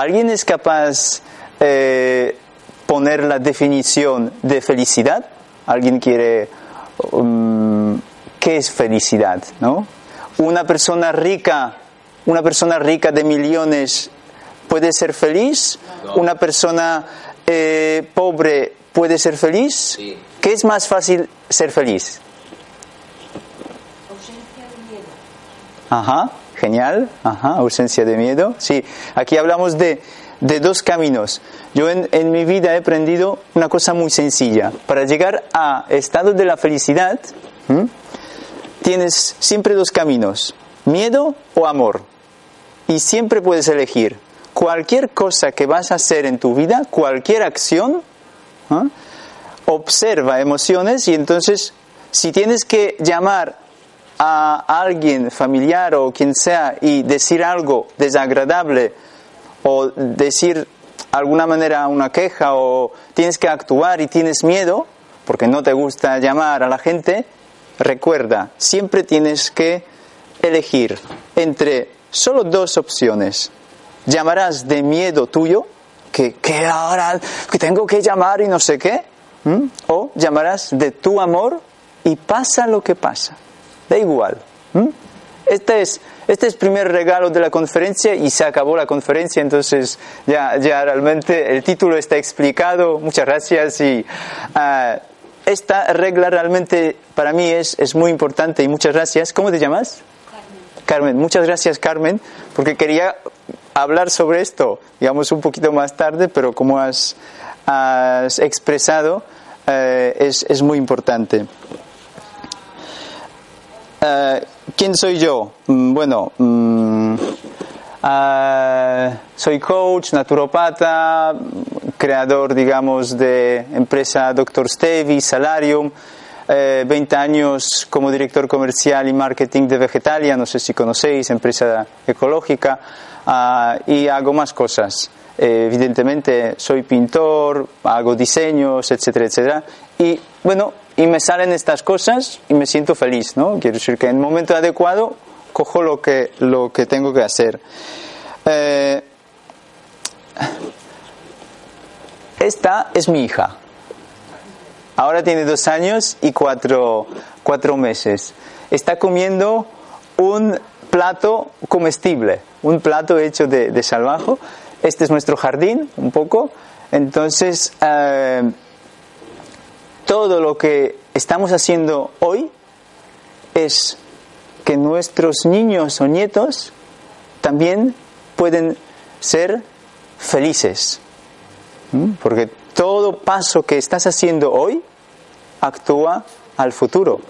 ¿Alguien es capaz eh, poner la definición de felicidad? ¿Alguien quiere um, qué es felicidad? ¿no? Una persona rica, una persona rica de millones puede ser feliz. Una persona eh, pobre puede ser feliz. ¿Qué es más fácil ser feliz? Ausencia de miedo. Ajá, genial. Ausencia de miedo. Sí, aquí hablamos de, de dos caminos. Yo en, en mi vida he aprendido una cosa muy sencilla. Para llegar a estado de la felicidad, tienes siempre dos caminos, miedo o amor. Y siempre puedes elegir. Cualquier cosa que vas a hacer en tu vida, cualquier acción, observa emociones y entonces si tienes que llamar a alguien familiar o quien sea y decir algo desagradable o decir alguna manera una queja o tienes que actuar y tienes miedo porque no te gusta llamar a la gente, recuerda, siempre tienes que elegir entre solo dos opciones. Llamarás de miedo tuyo, que, que ahora que tengo que llamar y no sé qué, ¿m? o llamarás de tu amor y pasa lo que pasa. Da igual. ¿m? Este es, este es el primer regalo de la conferencia y se acabó la conferencia, entonces ya, ya realmente el título está explicado. Muchas gracias y ah, esta regla realmente para mí es, es muy importante y muchas gracias. ¿Cómo te llamas? Carmen, muchas gracias Carmen, porque quería hablar sobre esto, digamos, un poquito más tarde, pero como has, has expresado, eh, es, es muy importante. Eh, ¿Quién soy yo? Mm, Bueno, ah, soy coach, naturopata, creador, digamos, de empresa Dr. Stevie, Salarium, eh, 20 años como director comercial y marketing de Vegetalia, no sé si conocéis, empresa ecológica, ah, y hago más cosas. Eh, evidentemente soy pintor, hago diseños, etcétera, etcétera. Y bueno, y me salen estas cosas y me siento feliz, ¿no? Quiero decir que en el momento adecuado cojo lo que, lo que tengo que hacer. Eh, esta es mi hija. Ahora tiene dos años y cuatro, cuatro meses. Está comiendo un plato comestible, un plato hecho de, de salvajo. Este es nuestro jardín, un poco. Entonces, eh, todo lo que estamos haciendo hoy es que nuestros niños o nietos también pueden ser felices. Porque todo paso que estás haciendo hoy actúa al futuro.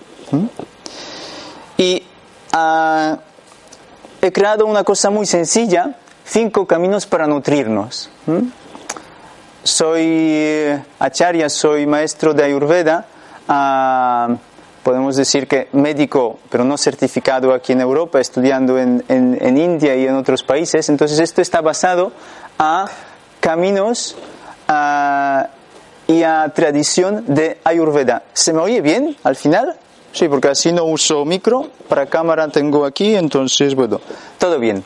Y ah, he creado una cosa muy sencilla, cinco caminos para nutrirnos. Soy eh, acharya, soy maestro de Ayurveda, ah, podemos decir que médico, pero no certificado aquí en Europa, estudiando en, en- en India y en otros países. Entonces esto está basado a caminos ah, y a tradición de Ayurveda. ¿Se me oye bien al final? Sí, porque así no uso micro, para cámara tengo aquí, entonces, bueno, todo bien.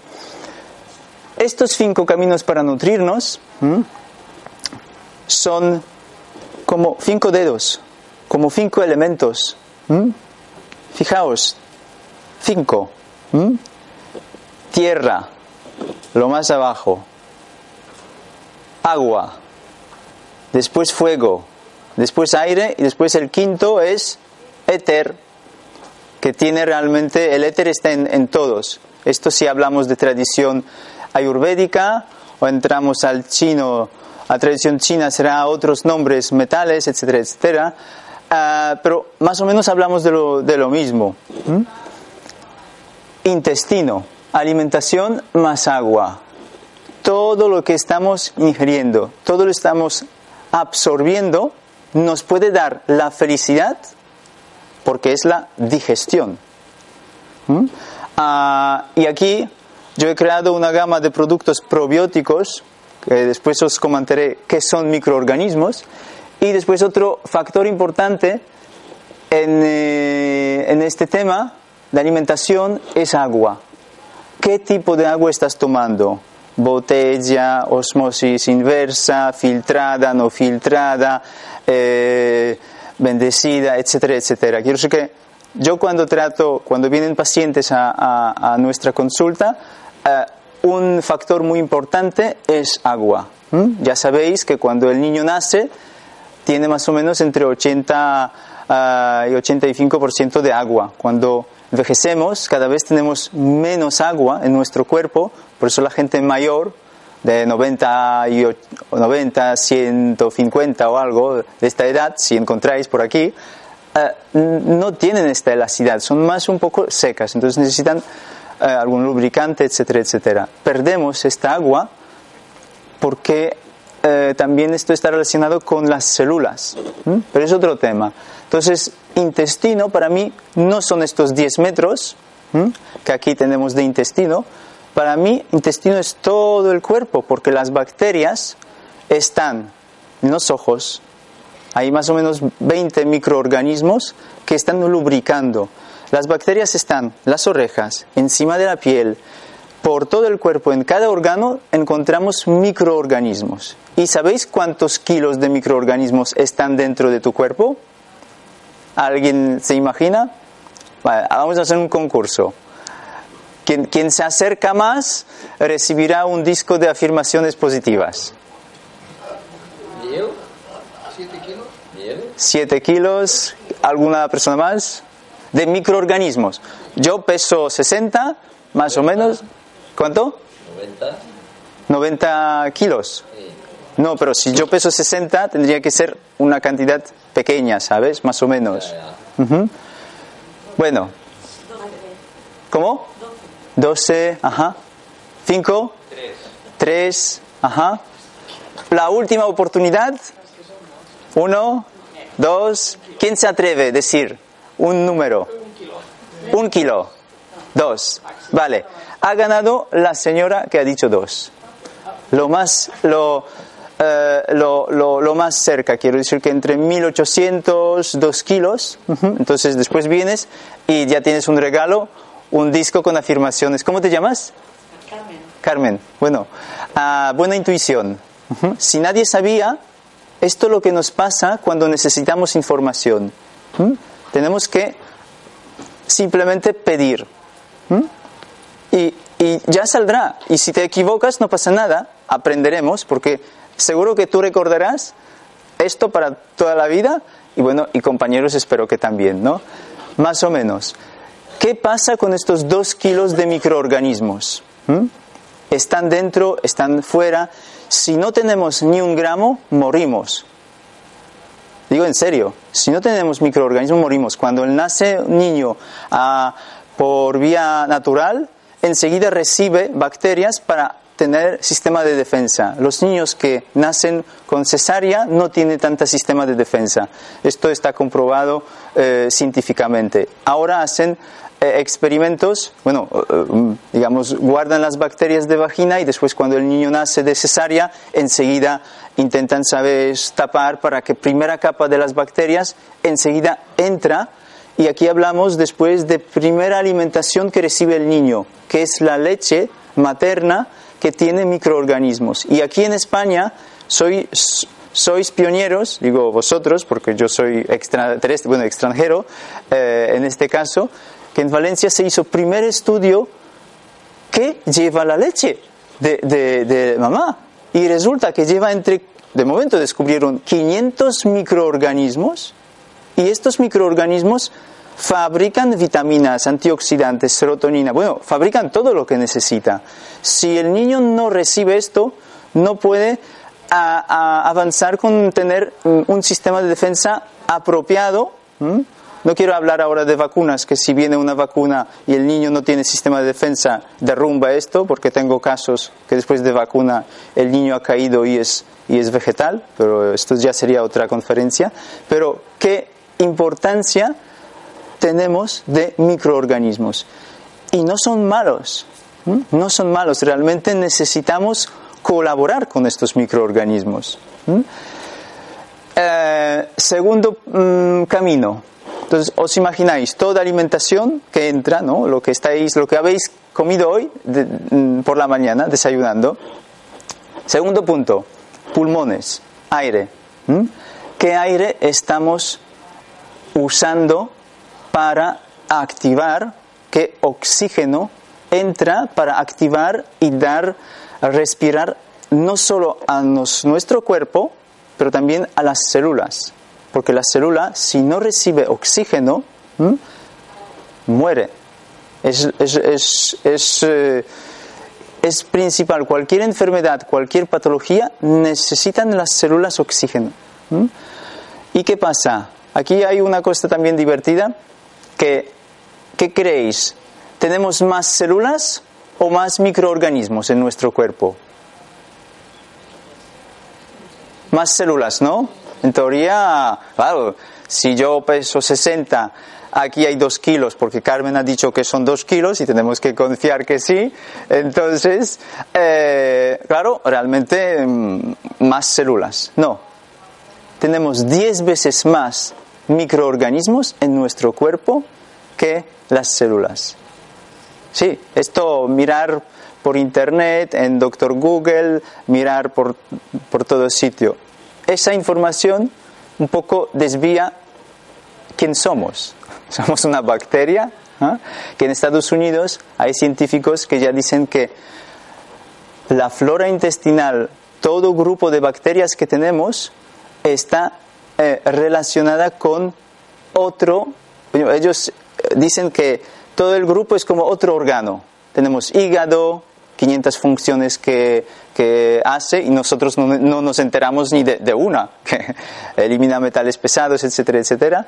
Estos cinco caminos para nutrirnos. Son como cinco dedos, como cinco elementos. Fijaos, cinco. Tierra, lo más abajo. Agua, después fuego, después aire y después el quinto es éter, que tiene realmente, el éter está en todos. Esto si hablamos de tradición ayurvédica o entramos al chino, a tradición china será otros nombres, metales, etcétera, etcétera. Ah, pero más o menos hablamos de lo, de lo mismo. ¿Mm? Intestino, alimentación más agua. Todo lo que estamos ingiriendo, todo lo estamos absorbiendo, nos puede dar la felicidad porque es la digestión. ¿Mm? Ah, y aquí yo he creado una gama de productos probióticos, que después os comentaré qué son microorganismos, y después otro factor importante en, eh, en este tema de alimentación es agua. ¿Qué tipo de agua estás tomando? botella, osmosis inversa, filtrada, no filtrada, eh, bendecida, etcétera, etcétera. Quiero decir que yo cuando trato, cuando vienen pacientes a, nuestra consulta, eh, un factor muy importante es agua. Ya sabéis que cuando el niño nace tiene más o menos entre 80 ah, y 85% de agua. Cuando envejecemos, cada vez tenemos menos agua en nuestro cuerpo, por eso la gente mayor, de 90, y 90 150 o algo de esta edad, si encontráis por aquí, eh, no tienen esta elasticidad, son más un poco secas, entonces necesitan eh, algún lubricante, etcétera, etcétera. Perdemos esta agua porque eh, también esto está relacionado con las células, pero es otro tema. Entonces, intestino para mí no son estos 10 metros que aquí tenemos de intestino, para mí intestino es todo el cuerpo, porque las bacterias están en los ojos, hay más o menos 20 microorganismos que están lubricando. Las bacterias están las orejas, encima de la piel, por todo el cuerpo, en cada órgano encontramos microorganismos. ¿Y sabéis cuántos kilos de microorganismos están dentro de tu cuerpo? ¿Alguien se imagina? vamos a hacer un concurso. Quien, quien se acerca más recibirá un disco de afirmaciones positivas. ¿Siete kilos? ¿Siete kilos? ¿Alguna persona más? De microorganismos. Yo peso 60, más o menos. ¿Cuánto? 90. 90 kilos. No, pero si yo peso 60, tendría que ser una cantidad pequeña, ¿sabes? Más o menos. Bueno. ¿Cómo? 12, ajá. 5. 3. ajá. La última oportunidad. 1, 2. ¿Quién se atreve a decir un número? Un kilo. Dos. Vale ha ganado la señora que ha dicho dos. Lo más, lo, eh, lo, lo, más cerca, quiero decir que entre 1800, 2 kilos. Entonces después vienes y ya tienes un regalo, un disco con afirmaciones. ¿Cómo te llamas? Carmen. Carmen, bueno, ah, buena intuición. Si nadie sabía, esto es lo que nos pasa cuando necesitamos información. Tenemos que simplemente pedir y, ya saldrá. Y si te equivocas, no pasa nada, aprenderemos, porque seguro que tú recordarás esto para toda la vida y bueno, y compañeros espero que también, ¿no? Más o menos. ¿Qué pasa con estos dos kilos de microorganismos? Están dentro, están fuera. Si no tenemos ni un gramo, morimos. Digo en serio, si no tenemos microorganismos, morimos. Cuando nace un niño ah, por vía natural, enseguida recibe bacterias para tener sistema de defensa. Los niños que nacen con cesárea no tienen tanta sistema de defensa. Esto está comprobado eh, científicamente. Ahora hacen eh, experimentos, bueno, eh, digamos, guardan las bacterias de vagina y después cuando el niño nace de cesárea, enseguida intentan, saber tapar para que primera capa de las bacterias enseguida entra y aquí hablamos después de primera alimentación que recibe el niño, que es la leche materna que tiene microorganismos. Y aquí en España soy, sois pioneros, digo vosotros, porque yo soy bueno, extranjero eh, en este caso, que en Valencia se hizo primer estudio que lleva la leche de, de, de mamá. Y resulta que lleva entre, de momento descubrieron 500 microorganismos y estos microorganismos fabrican vitaminas, antioxidantes, serotonina, bueno, fabrican todo lo que necesita. Si el niño no recibe esto, no puede avanzar con tener un sistema de defensa apropiado. No quiero hablar ahora de vacunas, que si viene una vacuna y el niño no tiene sistema de defensa, derrumba esto, porque tengo casos que después de vacuna el niño ha caído y es, y es vegetal, pero esto ya sería otra conferencia. Pero, ¿qué importancia tenemos de microorganismos. Y no son malos, no son malos, realmente necesitamos colaborar con estos microorganismos. Eh, segundo mm, camino. Entonces, os imagináis toda alimentación que entra, ¿no? lo que estáis, lo que habéis comido hoy mm, por la mañana, desayunando. Segundo punto, pulmones, aire. ¿Qué aire estamos usando para activar, qué oxígeno entra para activar y dar, respirar no solo a nuestro cuerpo, pero también a las células. Porque la célula, si no recibe oxígeno, muere. Es, eh, es, principal. Cualquier enfermedad, cualquier patología, necesitan las células oxígeno. ¿Y qué pasa? Aquí hay una cosa también divertida, ¿qué creéis? ¿Tenemos más células o más microorganismos en nuestro cuerpo? Más células, ¿no? En teoría, claro, si yo peso 60, aquí hay 2 kilos, porque Carmen ha dicho que son 2 kilos y tenemos que confiar que sí. Entonces, eh, claro, realmente mm, más células. No, tenemos 10 veces más microorganismos en nuestro cuerpo las células. Sí, esto mirar por internet, en Doctor Google, mirar por, por todo sitio. Esa información un poco desvía quién somos. Somos una bacteria, ¿ah? que en Estados Unidos hay científicos que ya dicen que la flora intestinal, todo grupo de bacterias que tenemos, está eh, relacionada con otro, ellos dicen que todo el grupo es como otro órgano. Tenemos hígado, 500 funciones que, que hace y nosotros no, no, nos enteramos ni de, una, que elimina metales pesados, etcétera, etcétera,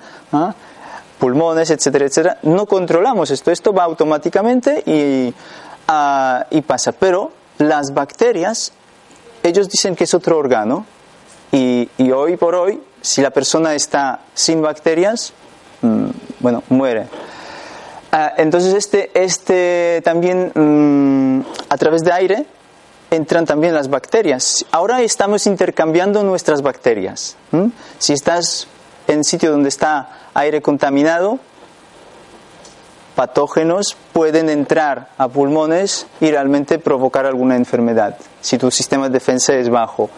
pulmones, etcétera, etcétera. No controlamos esto, esto va automáticamente y, ah, y pasa. Pero las bacterias, ellos dicen que es otro órgano y, y hoy por hoy, si la persona está sin bacterias, bueno, muere. Ah, entonces este, este también mm, a través de aire entran también las bacterias. Ahora estamos intercambiando nuestras bacterias. Si estás en sitio donde está aire contaminado, patógenos pueden entrar a pulmones y realmente provocar alguna enfermedad si tu sistema de defensa es bajo.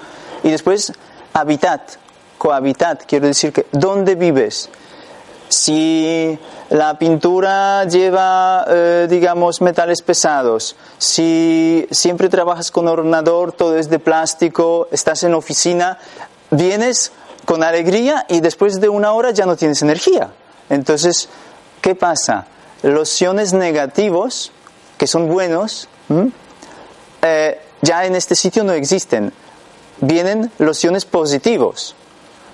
Y después, hábitat, cohabitat, quiero decir que ¿dónde vives? Si la pintura lleva, eh, digamos, metales pesados, si siempre trabajas con ordenador, todo es de plástico, estás en oficina, vienes con alegría y después de una hora ya no tienes energía. Entonces, ¿qué pasa? Los iones negativos, que son buenos, eh, ya en este sitio no existen. Vienen los iones positivos.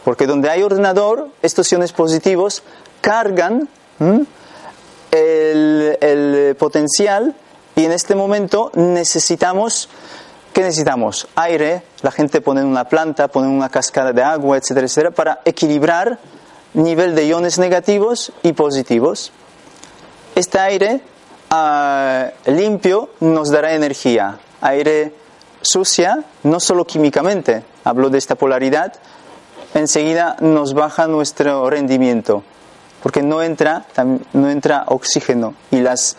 Porque donde hay ordenador, estos iones positivos cargan el, potencial y en este momento necesitamos, ¿qué necesitamos? Aire, la gente pone una planta, pone una cascada de agua, etcétera, etcétera, para equilibrar nivel de iones negativos y positivos. Este aire ah, limpio nos dará energía. Aire sucia, no solo químicamente, hablo de esta polaridad, enseguida nos baja nuestro rendimiento porque no entra, no entra oxígeno y las,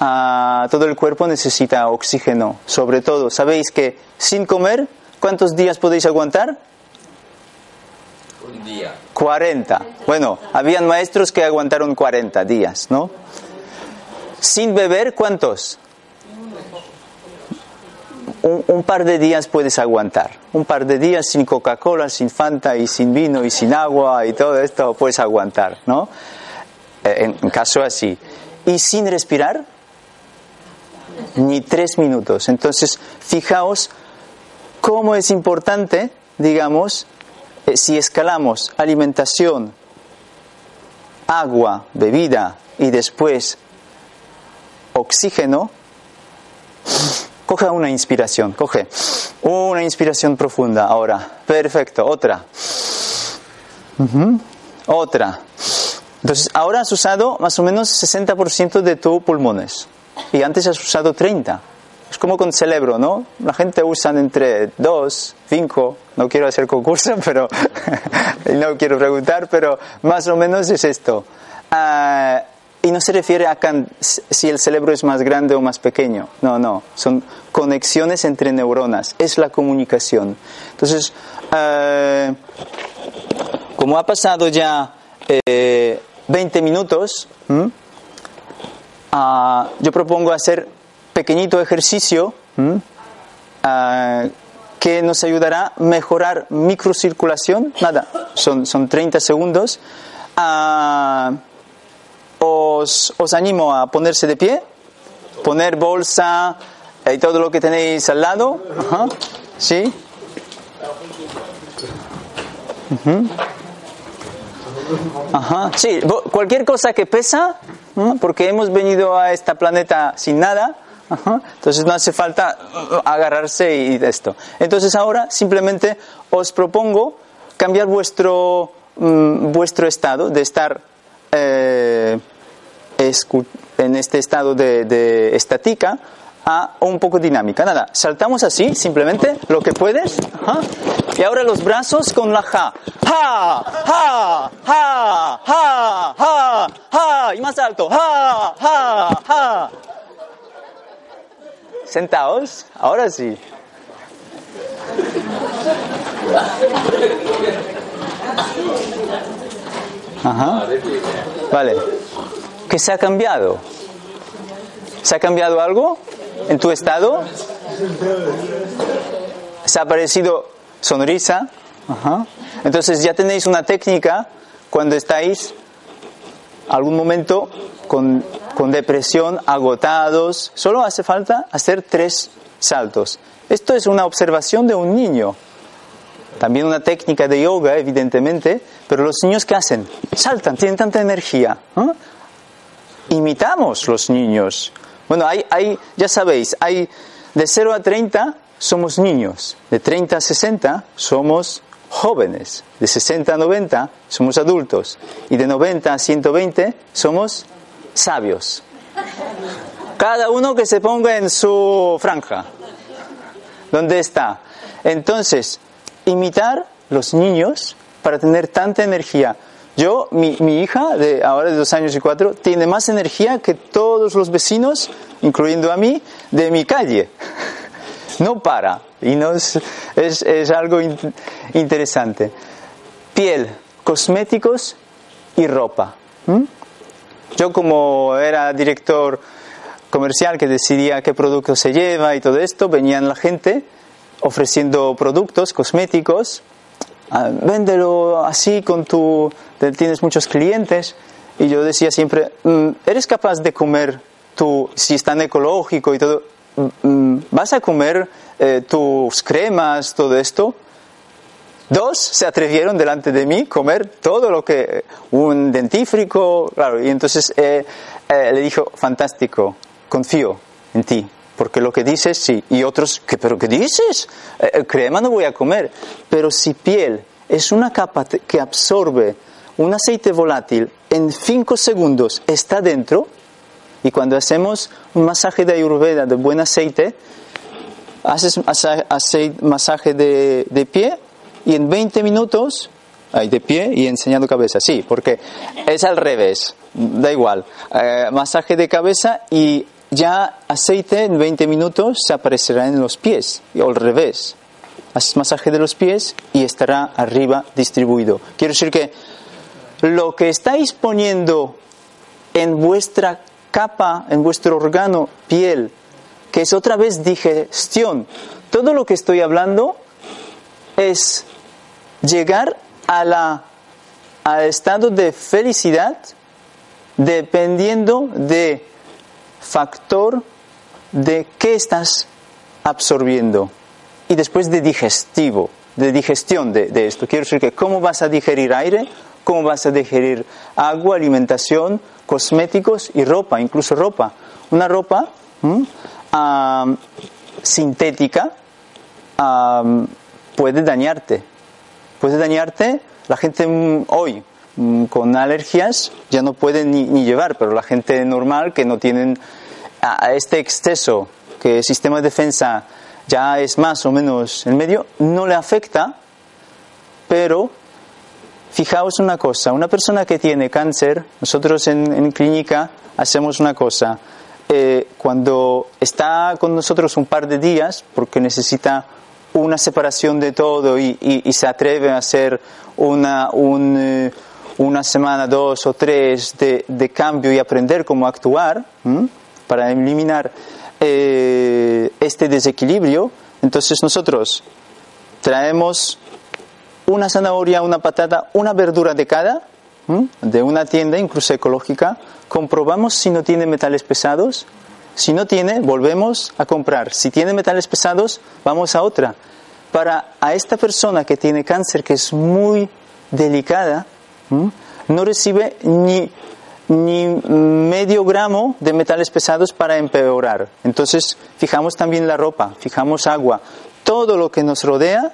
ah, todo el cuerpo necesita oxígeno, sobre todo. ¿Sabéis que sin comer, cuántos días podéis aguantar? Un día. 40. Bueno, habían maestros que aguantaron 40 días, ¿no? Sin beber, ¿cuántos? Un, par de días puedes aguantar. Un par de días sin Coca-Cola, sin Fanta y sin vino y sin agua y todo esto puedes aguantar, ¿no? Eh, en, caso así. Y sin respirar, ni tres minutos. Entonces, fijaos cómo es importante, digamos, eh, si escalamos alimentación, agua, bebida y después oxígeno, Coge una inspiración, coge una inspiración profunda ahora. Perfecto, otra. Otra. Entonces, ahora has usado más o menos 60% de tus pulmones y antes has usado 30. Es como con cerebro, ¿no? La gente usa entre 2, 5, no quiero hacer concurso, pero no quiero preguntar, pero más o menos es esto. Ah, Y no se refiere a si el cerebro es más grande o más pequeño. No, no. Son conexiones entre neuronas. Es la comunicación. Entonces, eh, como ha pasado ya eh, 20 minutos, ¿m? Ah, yo propongo hacer pequeñito ejercicio. Ah, que nos ayudará a mejorar microcirculación. Nada, son, son 30 segundos. Ah, os, animo a ponerse de pie, poner bolsa eh, y todo lo que tenéis al lado. Ajá. ¿Sí? Ajá. Sí, cualquier cosa que pesa, porque hemos venido a este planeta sin nada, entonces no hace falta uh, agarrarse y esto. Entonces ahora simplemente os propongo cambiar vuestro, mm, vuestro estado de estar eh, en este estado de, de estática a un poco dinámica. Nada, saltamos así, simplemente lo que puedes. ajá. Y ahora los brazos con la ja. Ja, ja, ja, ja, ja, ja. Y más alto. Ja, ja, ja. Sentaos, ahora sí. Ajá. Vale. ¿Qué se ha cambiado? ¿Se ha cambiado algo en tu estado? ¿Se ha aparecido sonrisa? Ajá. Entonces ya tenéis una técnica cuando estáis algún momento con, con depresión, agotados. Solo hace falta hacer tres saltos. Esto es una observación de un niño. También una técnica de yoga, evidentemente, pero los niños ¿qué hacen? Saltan, tienen tanta energía. ¿no? Imitamos los niños. Bueno, hay, hay, ya sabéis, hay de 0 a 30 somos niños, de 30 a 60 somos jóvenes, de 60 a 90 somos adultos y de 90 a 120 somos sabios. Cada uno que se ponga en su franja. ¿Dónde está? Entonces, imitar los niños para tener tanta energía. Yo, mi, mi hija, de ahora de dos años y cuatro, tiene más energía que todos los vecinos, incluyendo a mí, de mi calle. No para. Y no es, es, es algo in- interesante. Piel, cosméticos y ropa. ¿Mm? Yo como era director comercial que decidía qué producto se lleva y todo esto, venían la gente ofreciendo productos cosméticos, ah, véndelo así con tu, tienes muchos clientes y yo decía siempre, "Mm, ¿eres capaz de comer tu, si es tan ecológico y todo, mm, mm, vas a comer eh, tus cremas, todo esto? Dos se atrevieron delante de mí comer todo lo que un dentífrico, claro, y entonces eh, eh, le dijo, fantástico, confío en ti, porque lo que dices sí, y otros, ¿qué, pero qué dices? Eh, eh, crema no voy a comer, pero si piel es una capa que absorbe un aceite volátil en cinco segundos, está dentro, y cuando hacemos un masaje de ayurveda de buen aceite, haces masaje de, de pie y en 20 minutos, ahí de pie y enseñando cabeza, sí, porque es al revés, da igual, Eh, masaje de cabeza y ya aceite en 20 minutos se aparecerá en los pies, y al revés. Haces masaje de los pies y estará arriba distribuido. Quiero decir que lo que estáis poniendo en vuestra capa, en vuestro órgano piel, que es otra vez digestión. Todo lo que estoy hablando es llegar a la, al estado de felicidad dependiendo de factor de qué estás absorbiendo y después de digestivo, de digestión de, de esto. Quiero decir que cómo vas a digerir aire, cómo vas a digerir agua, alimentación, cosméticos y ropa, incluso ropa. Una ropa sintética puede dañarte. Puede dañarte. La gente mm, hoy mm, con alergias ya no puede ni, llevar, pero la gente normal que no tienen este exceso que el sistema de defensa ya es más o menos en medio, no le afecta, pero fijaos una cosa, una persona que tiene cáncer, nosotros en, en clínica hacemos una cosa, eh, cuando está con nosotros un par de días, porque necesita una separación de todo y, se atreve a hacer una, un, eh, una semana, dos o tres de, de cambio y aprender cómo actuar para eliminar eh, este desequilibrio, entonces nosotros traemos una zanahoria, una patata, una verdura de cada, de una tienda, incluso ecológica, comprobamos si no tiene metales pesados. Si no tiene, volvemos a comprar. Si tiene metales pesados, vamos a otra. Para a esta persona que tiene cáncer, que es muy delicada, no recibe ni, ni medio gramo de metales pesados para empeorar. Entonces, fijamos también la ropa, fijamos agua. Todo lo que nos rodea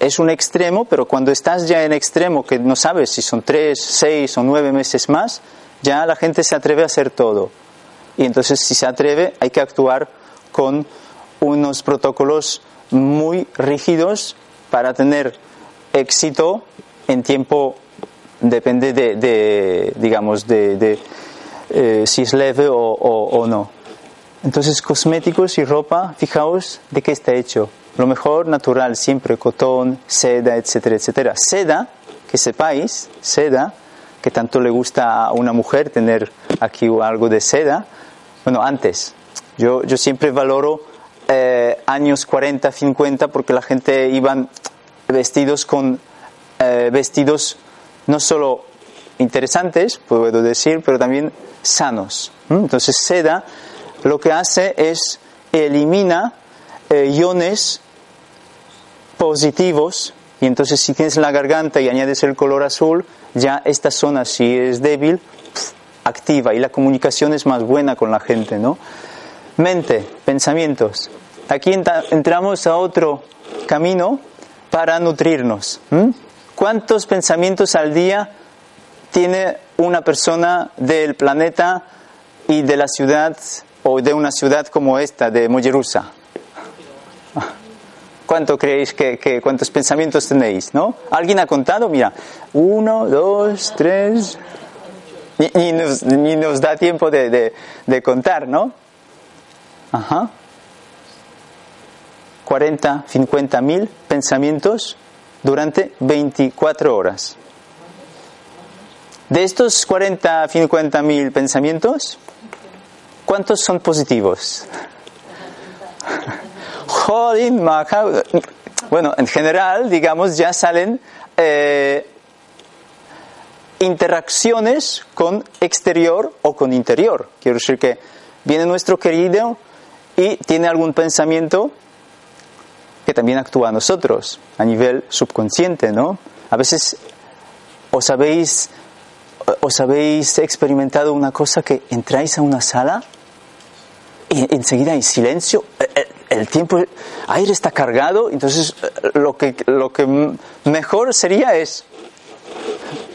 es un extremo, pero cuando estás ya en extremo, que no sabes si son tres, seis o nueve meses más, ya la gente se atreve a hacer todo. Y entonces si se atreve hay que actuar con unos protocolos muy rígidos para tener éxito en tiempo, depende de, digamos, de, eh, si es leve o- o no. Entonces, cosméticos y ropa, fijaos de qué está hecho. Lo mejor natural, siempre cotón, seda, etcétera, etcétera. Seda, que sepáis, seda, que tanto le gusta a una mujer tener aquí algo de seda. Bueno, antes, yo, yo siempre valoro eh, años 40, 50, porque la gente iban vestidos con eh, vestidos no solo interesantes, puedo decir, pero también sanos. Entonces, seda lo que hace es elimina eh, iones positivos y entonces si tienes la garganta y añades el color azul, ya esta zona si es débil, activa y la comunicación es más buena con la gente, ¿no? Mente, pensamientos. Aquí entra- entramos a otro camino para nutrirnos. ¿Cuántos pensamientos al día tiene una persona del planeta y de la ciudad o de una ciudad como esta, de Mollerusa? ¿Cuánto creéis que, que- cuántos pensamientos tenéis, no? ¿Alguien ha contado? Mira, uno, dos, tres. Ni, ni nos, ni nos da tiempo de, de- de contar, ¿no? Ajá. 40, 50 mil pensamientos durante 24 horas. De estos 40, 50 mil pensamientos, ¿cuántos son positivos? Maja. Bueno, en general, digamos, ya salen eh, interacciones con exterior o con interior. Quiero decir que viene nuestro querido y tiene algún pensamiento que también actúa a nosotros a nivel subconsciente, ¿no? A veces os habéis, os habéis experimentado una cosa que entráis a una sala y enseguida hay silencio, el, tiempo, aire está cargado, entonces eh, lo que, lo que mejor sería es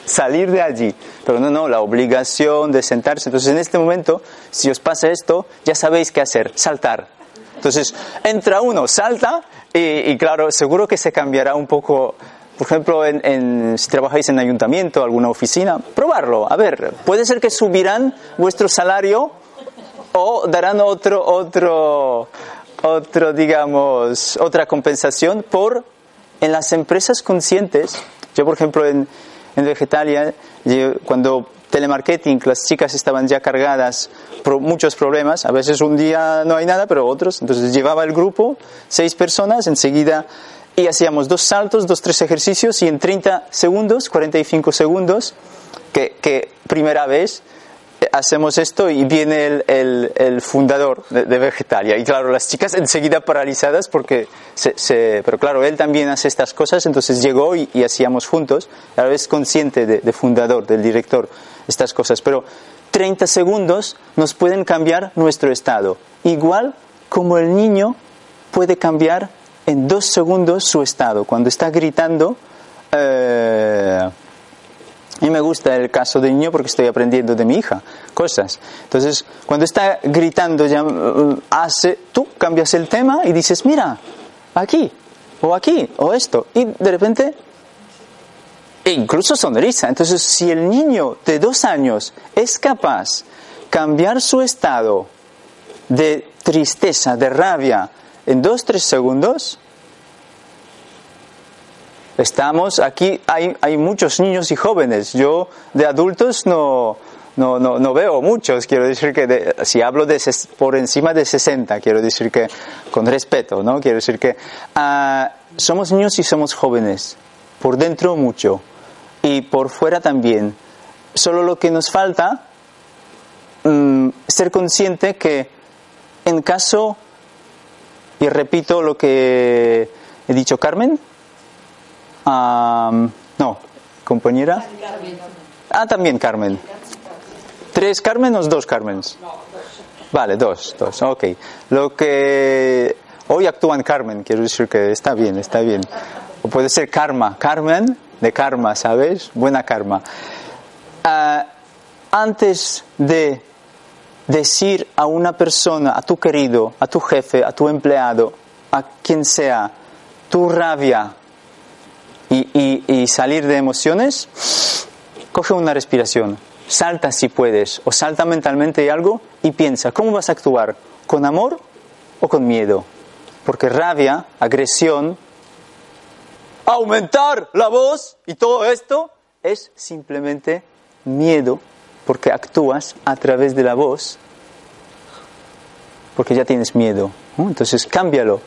salir de allí. Pero no, no, la obligación de sentarse. Entonces en este momento, si os pasa esto, ya sabéis qué hacer, saltar. Entonces entra uno, salta y, claro, seguro que se cambiará un poco. Por ejemplo, en- si trabajáis en ayuntamiento, alguna oficina, probarlo. A ver, puede ser que subirán vuestro salario o darán otro, otro, otro, digamos, otra compensación por en las empresas conscientes. Yo, por ejemplo, en, en Vegetalia, cuando telemarketing, las chicas estaban ya cargadas por muchos problemas, a veces un día no hay nada, pero otros, entonces llevaba el grupo, seis personas, enseguida, y hacíamos dos saltos, dos, tres ejercicios, y en 30 segundos, 45 segundos, que, primera vez, hacemos esto y viene el, fundador de, de Vegetalia. Y claro, las chicas enseguida paralizadas porque se, se- Pero claro, él también hace estas cosas, entonces llegó y, y hacíamos juntos. A la consciente de, de fundador, del director, estas cosas. Pero 30 segundos nos pueden cambiar nuestro estado. Igual como el niño puede cambiar en dos segundos su estado. Cuando está gritando... eh, a mí me gusta el caso del niño porque estoy aprendiendo de mi hija cosas. Entonces, cuando está gritando, ya mm, hace, tú cambias el tema y dices, mira, aquí, o aquí, o esto. Y de repente e incluso sonrisa. Entonces, si el niño de dos años es capaz cambiar su estado de tristeza, de rabia, en dos, tres segundos, estamos aquí, hay, hay muchos niños y jóvenes. Yo de adultos no, no, no, no veo muchos, quiero decir que de- si hablo de ses- por encima de 60, quiero decir que con respeto, ¿no? Quiero decir que ah, somos niños y somos jóvenes, por dentro mucho y por fuera también. Solo lo que nos falta mm, ser consciente que en caso, y repito lo que he dicho Carmen, Am, no, compañera. Ah, también Carmen. ¿Tres Carmen o dos Carmens? Vale, dos, dos, ok. Lo que hoy actúan Carmen, quiero decir que está bien, está bien. O puede ser karma, Carmen de karma, ¿sabes? Buena karma. Ah, antes de decir a una persona, a tu querido, a tu jefe, a tu empleado, a quien sea, tu rabia y, y- salir de emociones, coge una respiración, salta si puedes, o salta mentalmente algo y piensa, ¿cómo vas a actuar? ¿Con amor o con miedo? Porque rabia, agresión, aumentar la voz y todo esto es simplemente miedo, porque actúas a través de la voz, porque ya tienes miedo. Entonces cámbialo.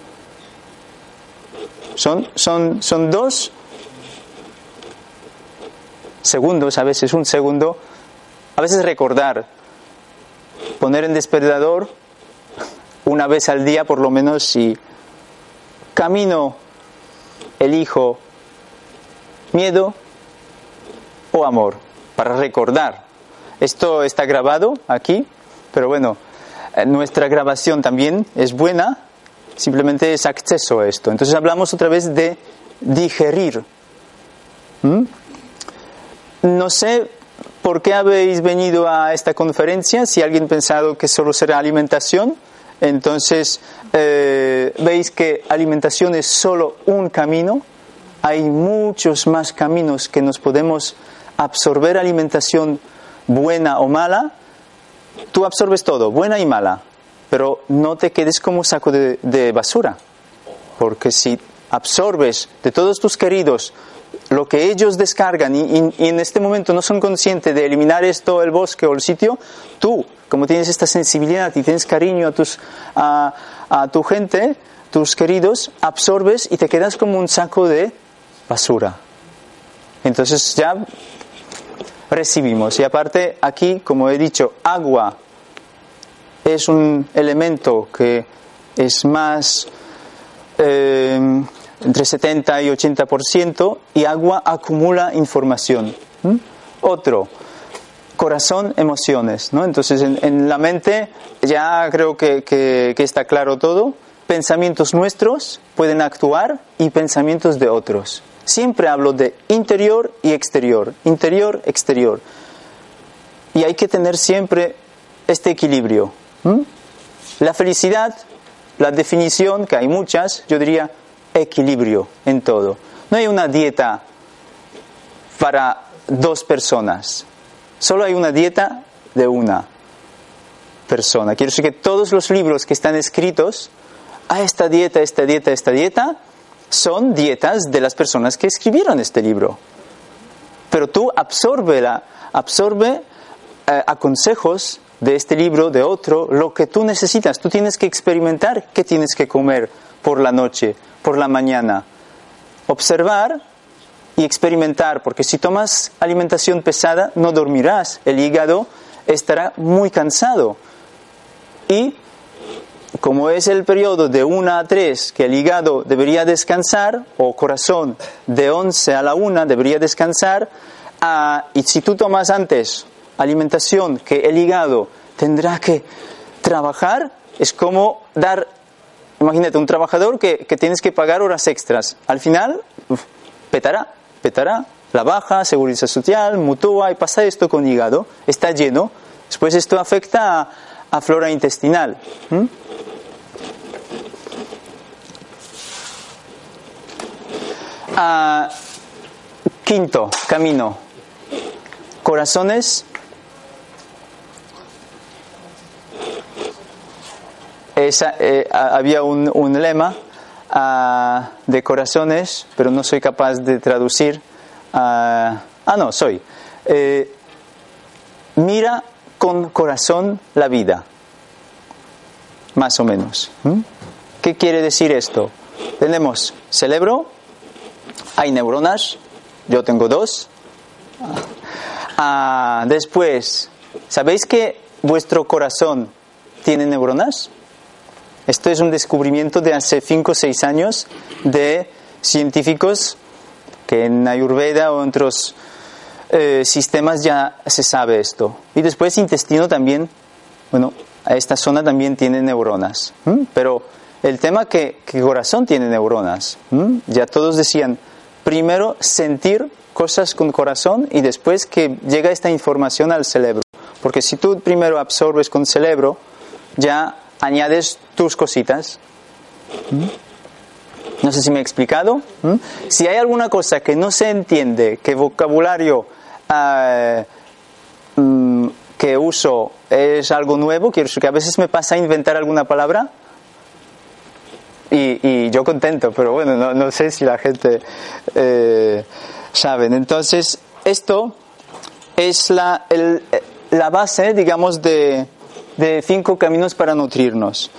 Son, son, son dos segundos, a veces un segundo, a veces recordar, poner en despertador una vez al día por lo menos si camino, elijo miedo o amor, para recordar. Esto está grabado aquí, pero bueno, eh, nuestra grabación también es buena, simplemente es acceso a esto. Entonces hablamos otra vez de digerir. No sé por qué habéis venido a esta conferencia, si alguien pensado que solo será alimentación, entonces eh, veis que alimentación es solo un camino, hay muchos más caminos que nos podemos absorber alimentación buena o mala, tú absorbes todo, buena y mala, pero no te quedes como saco de, de basura, porque si absorbes de todos tus queridos lo que ellos descargan y, en este momento no son conscientes de eliminar esto, el bosque o el sitio, tú, como tienes esta sensibilidad y tienes cariño a, tus, a, a tu gente, tus queridos, absorbes y te quedas como un saco de basura. Entonces ya recibimos. Y aparte aquí, como he dicho, agua es un elemento que es más eh, entre 70 y 80% y agua acumula información. Otro, corazón, emociones. ¿no? Entonces en, la mente ya creo que, que- está claro todo. Pensamientos nuestros pueden actuar y pensamientos de otros. Siempre hablo de interior y exterior. Interior, exterior. Y hay que tener siempre este equilibrio. La felicidad, la definición, que hay muchas, yo diría equilibrio en todo. No hay una dieta para dos personas. Solo hay una dieta de una persona. Quiero decir que todos los libros que están escritos a esta dieta, esta dieta, esta dieta, son dietas de las personas que escribieron este libro. Pero tú absorbe, la, absorbe eh, a consejos de este libro, de otro, lo que tú necesitas. Tú tienes que experimentar qué tienes que comer por la noche, por la mañana. Observar y experimentar, porque si tomas alimentación pesada no dormirás, el hígado estará muy cansado. Y como es el periodo de 1 a 3 que el hígado debería descansar, o corazón de 11 a la 1 debería descansar, ah, y si tú tomas antes alimentación que el hígado tendrá que trabajar, es como dar, imagínate, un trabajador que, que tienes que pagar horas extras. Al final, petará, petará, la baja, seguridad social, mutua, y pasa esto con hígado, está lleno. Después esto afecta a, flora intestinal. ¿m? Ah, quinto camino. Corazones. Eh, había un, lema ah, de corazones, pero no soy capaz de traducir. ah, ah, no, soy. Eh, mira con corazón la vida. Más o menos. ¿Qué quiere decir esto? Tenemos cerebro, hay neuronas, yo tengo dos. Ah, después, ¿sabéis que vuestro corazón tiene neuronas? Esto es un descubrimiento de hace 5 o 6 años de científicos que en Ayurveda o en otros eh, sistemas ya se sabe esto. Y después intestino también, bueno, a esta zona también tiene neuronas. ¿m? Pero el tema que, que corazón tiene neuronas. ¿m? Ya todos decían, primero sentir cosas con corazón y después que llega esta información al cerebro. Porque si tú primero absorbes con cerebro, ya añades tus cositas. ¿Mm? No sé si me he explicado. ¿Mm? Si hay alguna cosa que no se entiende, que vocabulario eh, mm, que uso es algo nuevo, quiero decir que a veces me pasa a inventar alguna palabra y, yo contento, pero bueno, no, no sé si la gente eh, sabe. Entonces, esto es la, la base, digamos, de, de cinco caminos para nutrirnos.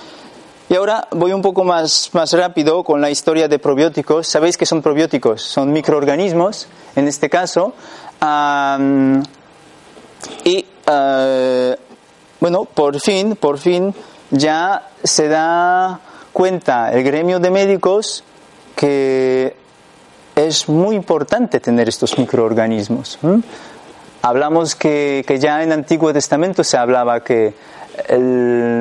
Y ahora voy un poco más, más rápido con la historia de probióticos. ¿Sabéis qué son probióticos? Son microorganismos, en este caso. y eh, bueno, por fin, por fin ya se da cuenta el gremio de médicos que es muy importante tener estos microorganismos. Hablamos que, que ya en Antiguo Testamento se hablaba que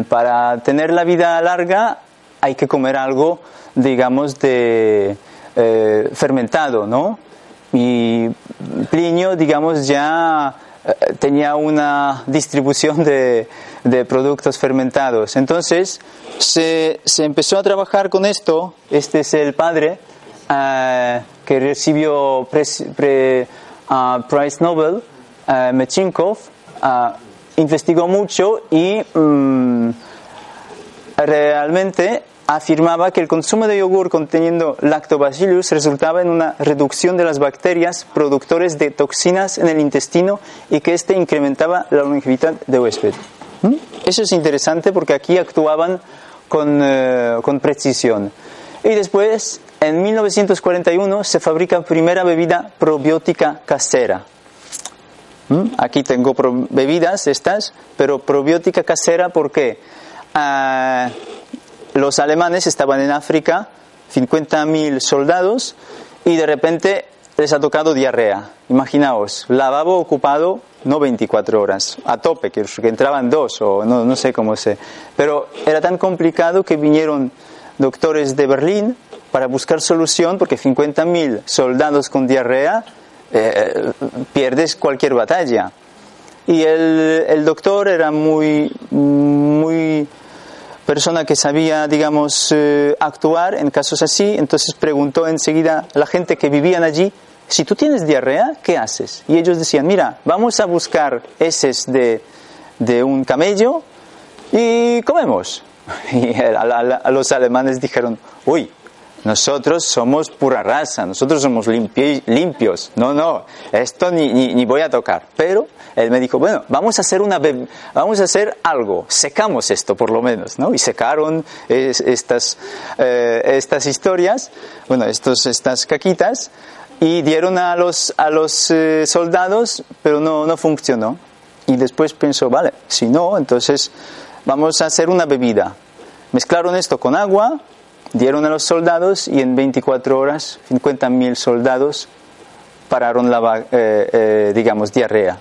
para tener la vida larga hay que comer algo, digamos, de eh, fermentado, ¿no? Y Plinio, digamos, ya eh, tenía una distribución de, productos fermentados. Entonces se, empezó a trabajar con esto. Este es el padre eh, que recibió pre- ah, Prize Nobel, Mechinkov. Investigó mucho y mm, realmente afirmaba que el consumo de yogur conteniendo lactobacillus resultaba en una reducción de las bacterias productores de toxinas en el intestino y que éste incrementaba la longevidad de huésped. ¿Mm? Eso es interesante porque aquí actuaban con, eh, con precisión. Y después, en 1941, se fabrica primera bebida probiótica casera. ¿Mm? Aquí tengo bebidas estas, pero probiótica casera, ¿por qué? Ah, los alemanes estaban en África, 50.000 soldados, y de repente les ha tocado diarrea. Imaginaos, lavabo ocupado no 24 horas, a tope, que entraban dos o no, no sé cómo sé. Pero era tan complicado que vinieron doctores de Berlín para buscar solución, porque 50.000 soldados con diarrea eh, pierdes cualquier batalla. Y el, el doctor era muy, muy persona que sabía, digamos, eh, actuar en casos así, entonces preguntó enseguida a la gente que vivían allí, si tú tienes diarrea, ¿qué haces? Y ellos decían, mira, vamos a buscar heces de, de un camello y comemos. Y a, a- los alemanes dijeron, uy, nosotros somos pura raza, nosotros somos limpi- limpios. No, no, esto ni, ni, ni voy a tocar. Pero él me dijo, bueno, vamos a hacer una vamos a hacer algo, secamos esto por lo menos, ¿no? Y secaron es- estas, eh, estas historias, bueno, estos, estas caquitas, y dieron a los, a los eh, soldados, pero no, no funcionó. Y después pensó, vale, si no, entonces vamos a hacer una bebida. Mezclaron esto con agua, dieron a los soldados y en 24 horas 50.000 soldados pararon la, eh, eh, digamos, diarrea.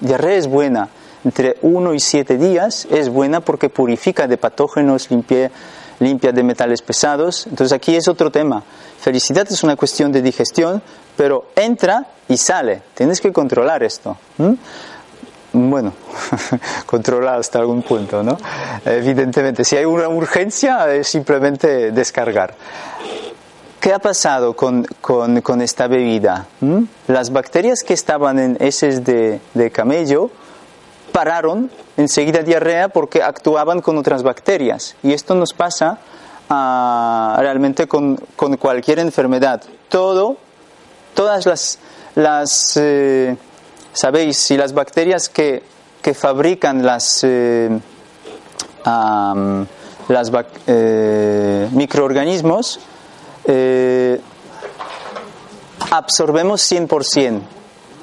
Diarrea es buena. Entre 1 y 7 días es buena porque purifica de patógenos, limpia, limpia de metales pesados. Entonces aquí es otro tema. Felicidad es una cuestión de digestión, pero entra y sale. Tienes que controlar esto. Bueno, controlar hasta algún punto, ¿no? Evidentemente, si hay una urgencia, es simplemente descargar. ¿qué ha pasado con, con, con esta bebida? ¿Mm? Las bacterias que estaban en heces de, de camello pararon enseguida diarrea porque actuaban con otras bacterias. Y esto nos pasa ah, realmente con, con cualquier enfermedad. Todo, todas las, las eh, sabéis, si las bacterias que, que fabrican las, eh, eh, microorganismos, eh, absorbemos 100%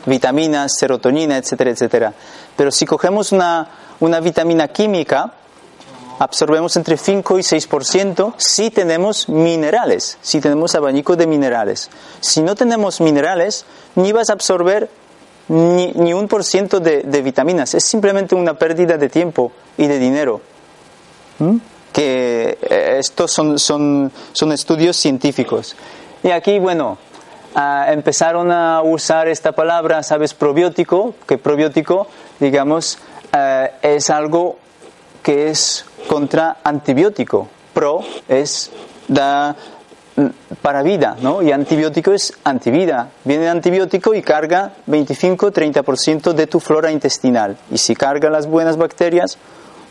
vitaminas, serotonina, etcétera, etcétera. Pero si cogemos una, una vitamina química, absorbemos entre 5 y 6% si tenemos minerales, si tenemos abanico de minerales. Si no tenemos minerales, ni vas a absorber ni, ni un por ciento de, de vitaminas. Es simplemente una pérdida de tiempo y de dinero. ¿Mm? Que eh, estos son, son, son estudios científicos. Y aquí, bueno, ah, empezaron a usar esta palabra, ¿sabes? Probiótico, que probiótico, digamos, eh, es algo que es contra antibiótico. Pro es da para vida, ¿no? Y antibiótico es antivida. Viene antibiótico y carga 25-30% de tu flora intestinal. Y si carga las buenas bacterias,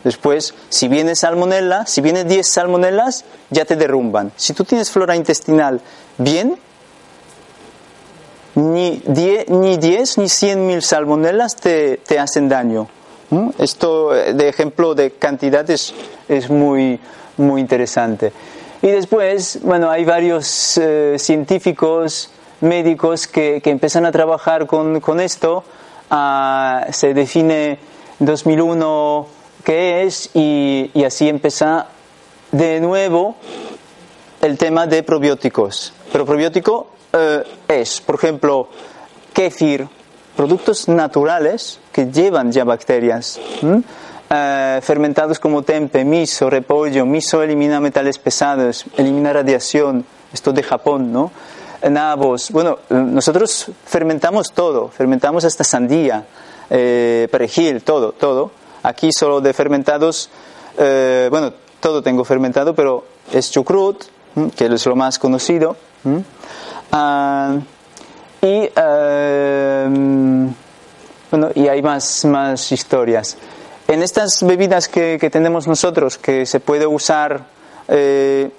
después, si viene salmonella, si viene 10 salmonellas, ya te derrumban. Si tú tienes flora intestinal bien, ni 10 ni, 10, ni 100 mil salmonellas te, hacen daño. Esto eh, de ejemplo de cantidad es, es muy, muy interesante. Y después, bueno, hay varios eh, científicos, médicos que, que empiezan a trabajar con, con esto. Ah, se define 2001 qué es y, y así empieza de nuevo el tema de probióticos. Pero probiótico eh, es, por ejemplo, kéfir, productos naturales que llevan ya bacterias. Eh, fermentados como tempe, miso, repollo. Miso elimina metales pesados, elimina radiación. Esto de Japón, ¿no? Nabos. Bueno, nosotros fermentamos todo. Fermentamos hasta sandía, eh, perejil, todo, todo. Aquí solo de fermentados, eh, bueno, todo tengo fermentado, pero es chucrut, que es lo más conocido. Ah, y, eh, bueno, y hay más, más historias. En estas bebidas que, tenemos nosotros, que se puede usar eh,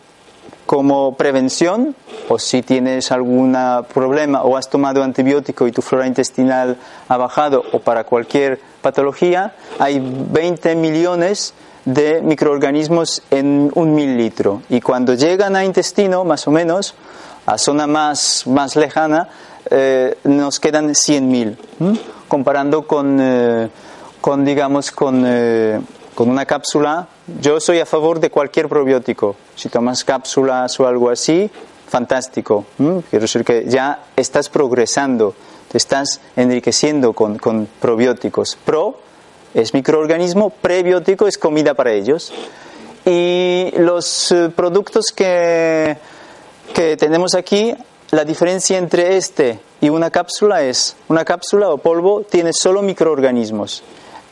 como prevención, o si tienes algún problema o has tomado antibiótico y tu flora intestinal ha bajado, o para cualquier patología, hay 20 millones de microorganismos en un mililitro. Y cuando llegan a intestino, más o menos, a zona más, más lejana, eh, nos quedan 100.000, ¿m? comparando con, eh, con, digamos, con, eh, con una cápsula. Yo soy a favor de cualquier probiótico. Si tomas cápsulas o algo así, fantástico. Quiero decir que ya estás progresando, te estás enriqueciendo con, con probióticos. Pro es microorganismo, prebiótico es comida para ellos. Y los eh, productos que, que tenemos aquí, la diferencia entre este y una cápsula es, una cápsula o polvo tiene solo microorganismos.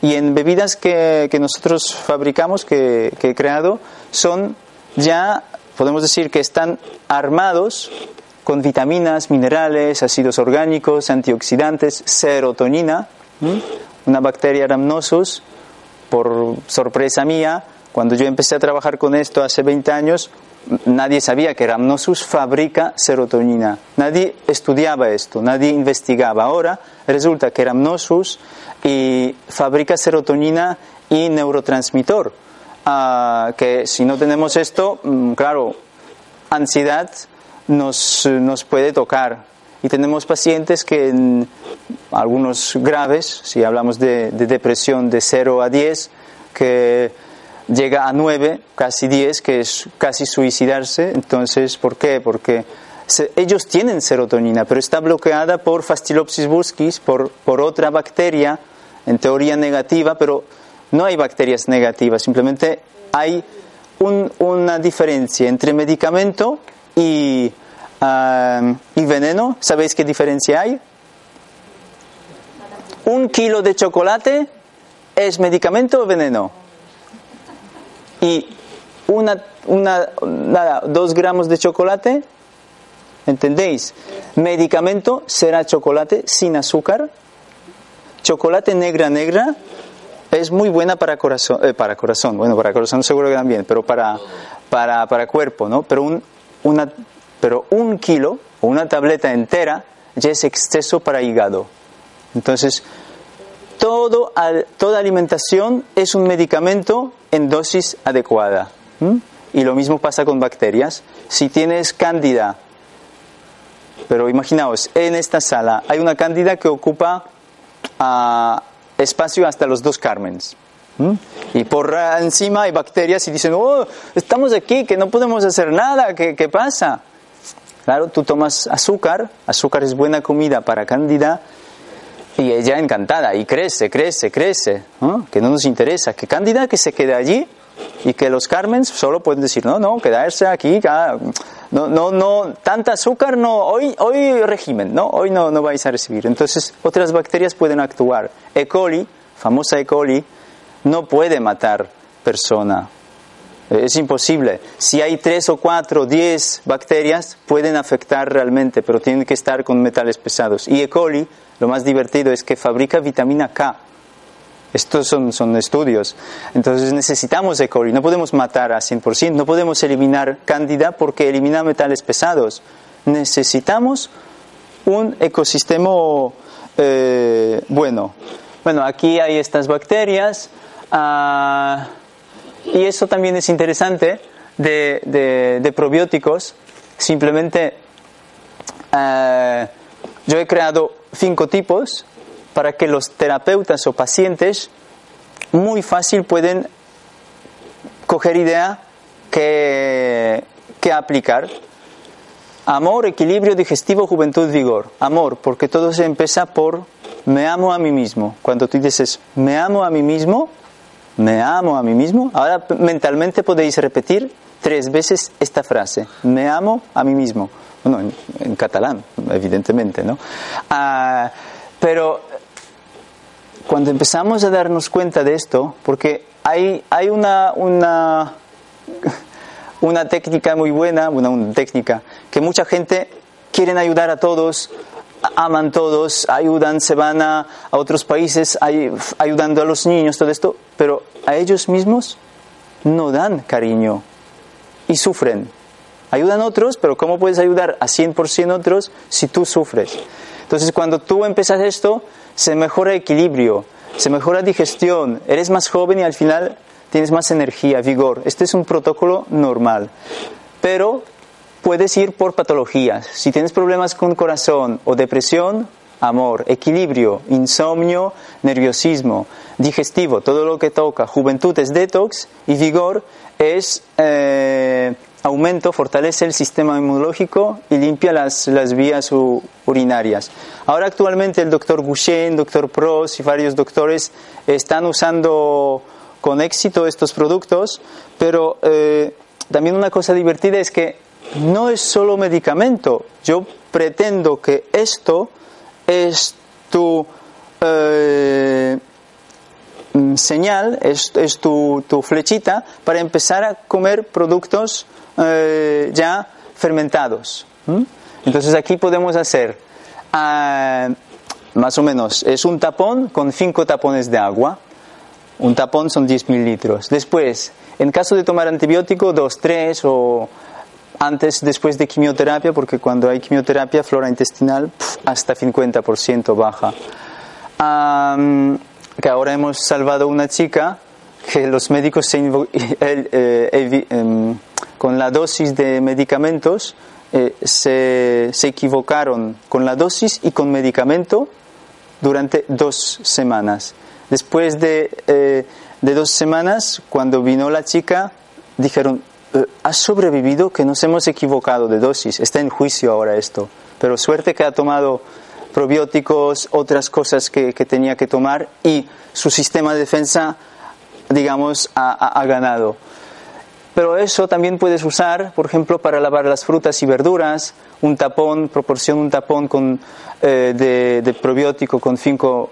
Y en bebidas que, nosotros fabricamos, que, que he creado, son ya, podemos decir que están armados con vitaminas, minerales, ácidos orgánicos, antioxidantes, serotonina, una bacteria Rhamnosus, por sorpresa mía, cuando yo empecé a trabajar con esto hace 20 años, nadie sabía que Rhamnosus fabrica serotonina. Nadie estudiaba esto, nadie investigaba. Ahora resulta que Rhamnosus y fabrica serotonina y neurotransmitor. Ah, que si no tenemos esto, mm, claro, ansiedad nos, nos puede tocar. Y tenemos pacientes que, en algunos graves, si hablamos de, de depresión de 0 a 10, que llega a 9, casi 10, que es casi suicidarse. Entonces, ¿por qué? Porque se- ellos tienen serotonina, pero está bloqueada por Phastylopsis buscis, por, por otra bacteria, en teoría negativa, pero no hay bacterias negativas, simplemente hay un- una diferencia entre medicamento y, ah, y veneno. ¿Sabéis qué diferencia hay? Un kilo de chocolate es medicamento o veneno. Y una, una, nada, dos gramos de chocolate ¿Entendéis? Medicamento será chocolate sin azúcar. Chocolate negra negra es muy buena para corazón, eh, para corazón, bueno, para corazón seguro que también, pero para, para, para cuerpo, ¿no? Pero un, una, pero un kilo o una tableta entera ya es exceso para hígado. Entonces, todo, toda alimentación es un medicamento en dosis adecuada. Y lo mismo pasa con bacterias. Si tienes cándida, pero imaginaos, en esta sala hay una cándida que ocupa ah, espacio hasta los dos Carmens. Y por encima hay bacterias y dicen, oh, estamos aquí, que no podemos hacer nada, ¿qué, qué pasa? Claro, tú tomas azúcar, azúcar es buena comida para cándida, y ella encantada, y crece, crece, crece, que no nos interesa, que cándida que se quede allí y que los Carmen solo pueden decir, no, no, quedarse aquí, no, no, no, tanta azúcar, no, hoy, hoy régimen, no, hoy no, no vais a recibir. Entonces, otras bacterias pueden actuar. E. coli, famosa E. coli, no puede matar persona. Es imposible. Si hay tres o cuatro, diez bacterias, pueden afectar realmente, pero tienen que estar con metales pesados. Y E. coli, lo más divertido es que fabrica vitamina K estos son, son estudios. Entonces necesitamos E. coli, no podemos matar a 100%, no podemos eliminar cándida porque elimina metales pesados. Necesitamos un ecosistema eh, bueno. Bueno, aquí hay estas bacterias ah, y eso también es interesante de, de, probióticos. Simplemente eh, yo he creado cinco tipos para que los terapeutas o pacientes muy fácil pueden coger idea que, que aplicar. Amor, equilibrio, digestivo, juventud, vigor. Amor, porque todo se empieza por me amo a mí mismo. Cuando tú dices me amo a mí mismo, me amo a mí mismo, ahora mentalmente podéis repetir tres veces esta frase, me amo a mí mismo. Bueno, en, catalán, evidentemente, ¿no? Ah, pero cuando empezamos a darnos cuenta de esto, porque hay, hay una, una, una técnica muy buena, una, técnica que mucha gente quieren ayudar a todos, aman todos, ayudan, se van a, otros países ayudando a los niños, todo esto, pero a ellos mismos no dan cariño y sufren. Ayudan otros, pero ¿cómo puedes ayudar a 100% otros si tú sufres? Entonces, cuando tú empiezas esto, se mejora equilibrio, se mejora digestión, eres más joven y al final tienes más energía, vigor. Este es un protocolo normal. Pero puedes ir por patologías. Si tienes problemas con corazón o depresión, amor, equilibrio, insomnio, nerviosismo, digestivo, todo lo que toca. Juventud es detox y vigor es eh, aumento, fortalece el sistema inmunológico y limpia las, las vías urinarias. Ahora actualmente el doctor Gouchen, doctor Pros y varios doctores están usando con éxito estos productos, pero eh, también una cosa divertida es que no es solo medicamento. Yo pretendo que esto es tu eh, señal, es, es tu, tu, flechita para empezar a comer productos eh, ya fermentados. Entonces aquí podemos hacer ah, más o menos, es un tapón con cinco tapones de agua. Un tapón son 10 mililitros. Después, en caso de tomar antibiótico, dos, tres o antes, después de quimioterapia, porque cuando hay quimioterapia, flora intestinal hasta 50% baja. que ahora hemos salvado una chica que los médicos se, eh, em, con la dosis de medicamentos eh, se, se, equivocaron con la dosis y con medicamento durante dos semanas. Después de, eh, de dos semanas, cuando vino la chica, dijeron, eh, has sobrevivido, que nos hemos equivocado de dosis. Está en juicio ahora esto. Pero suerte que ha tomado probióticos, otras cosas que, que tenía que tomar y su sistema de defensa, digamos, ha, ha ganado. Pero eso también puedes usar, por ejemplo, para lavar las frutas y verduras, un tapón, proporciona un tapón con, eh, de, de, probiótico con 5,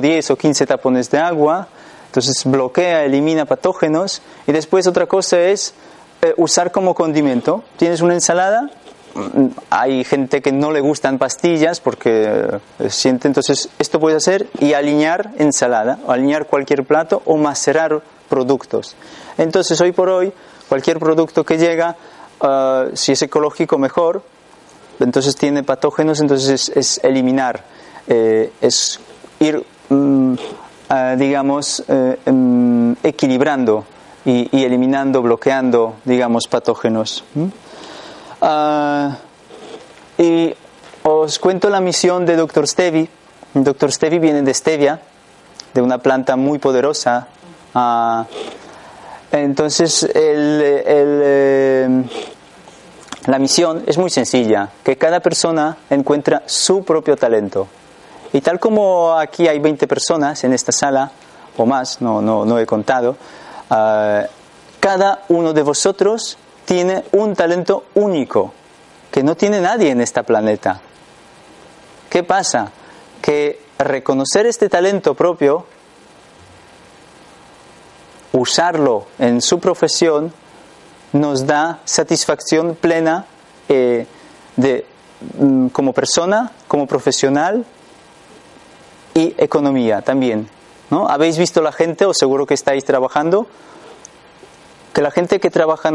10 o 15 tapones de agua. Entonces bloquea, elimina patógenos. Y después otra cosa es eh, usar como condimento. Tienes una ensalada, mm, hay gente que no le gustan pastillas porque eh, siente, entonces esto puede hacer y alinear ensalada, o alinear cualquier plato o macerar productos. Entonces hoy por hoy, cualquier producto que llega, ah, si es ecológico mejor, entonces tiene patógenos, entonces es, eliminar, eh, es ir, mm, ah, digamos, em, equilibrando y, eliminando, bloqueando, digamos, patógenos. Ah, y os cuento la misión de Dr. Stevi. Dr. Stevi viene de stevia, de una planta muy poderosa. Ah, entonces, el, eh, la misión es muy sencilla, que cada persona encuentra su propio talento. Y tal como aquí hay 20 personas en esta sala, o más, no, no, no he contado, ah, cada uno de vosotros tiene un talento único que no tiene nadie en este planeta. ¿Qué pasa? Que reconocer este talento propio, usarlo en su profesión, nos da satisfacción plena eh, de, mm, como persona, como profesional y economía también. ¿No? ¿Habéis visto la gente, o seguro que estáis trabajando, que la gente que trabaja